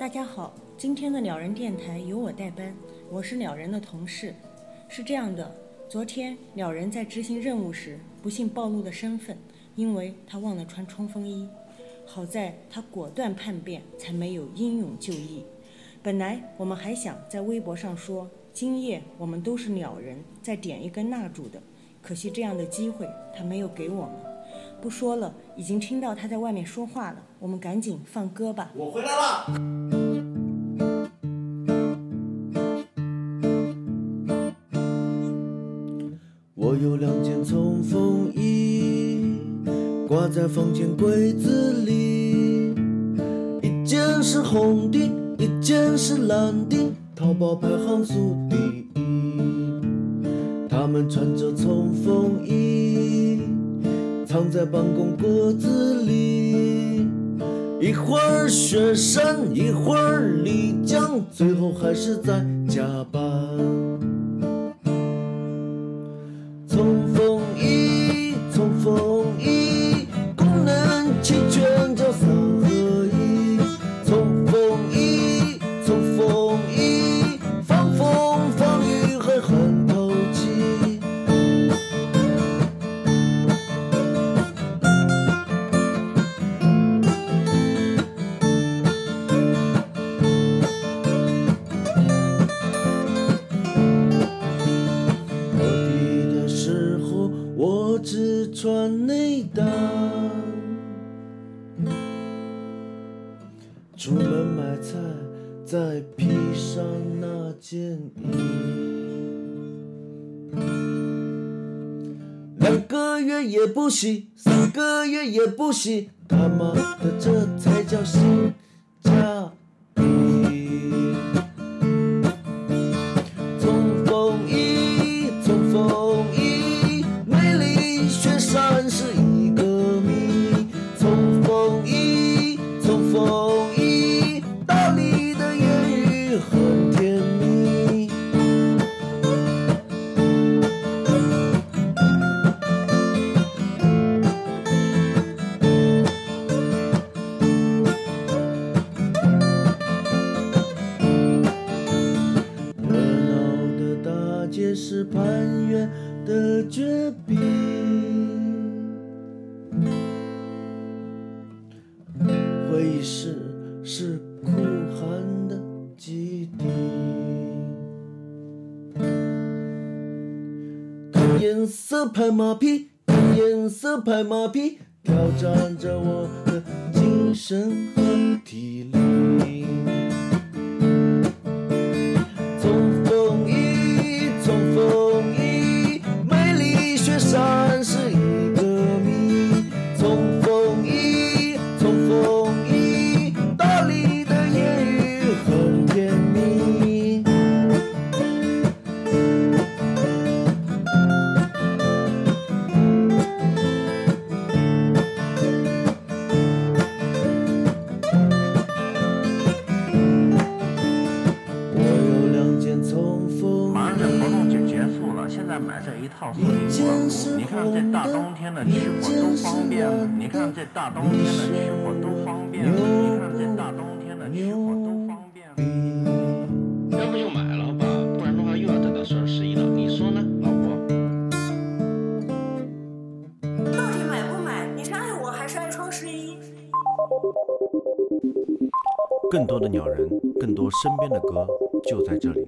大家好，今天的鸟人电台由我代班，我是鸟人的同事。是这样的，昨天鸟人在执行任务时，不幸暴露了身份，因为他忘了穿冲锋衣。好在他果断叛变，才没有英勇就义。本来我们还想在微博上说今夜我们都是鸟人，再点一根蜡烛的，可惜这样的机会他没有给我们。不说了，已经听到他在外面说话了，我们赶紧放歌吧。我回来了。我有两件冲锋衣，挂在房间柜子里，一件是红的，一件是蓝的，淘宝排行数第一。他们穿着冲锋在办公格子里，一会儿雪山，一会儿丽江，最后还是在加班。只穿内搭。出门买菜，再披上那件衣。两个月也不洗，三个月也不洗，他妈的这才叫新家是攀援的绝壁，会议室是酷寒的基地。看颜色拍马屁，看颜色拍马屁，挑战着我的精神和体力。现在买这一套送一个。你看这大冬天的取火都方便，你看这大冬天的吃火多方便，你看这大冬天的取火都方便。要不就买了吧，不然的话又要等到双十一了。你说呢，老婆？到底买不买？你是爱我还是爱双十一？更多的鸟人，更多身边的歌，就在这里。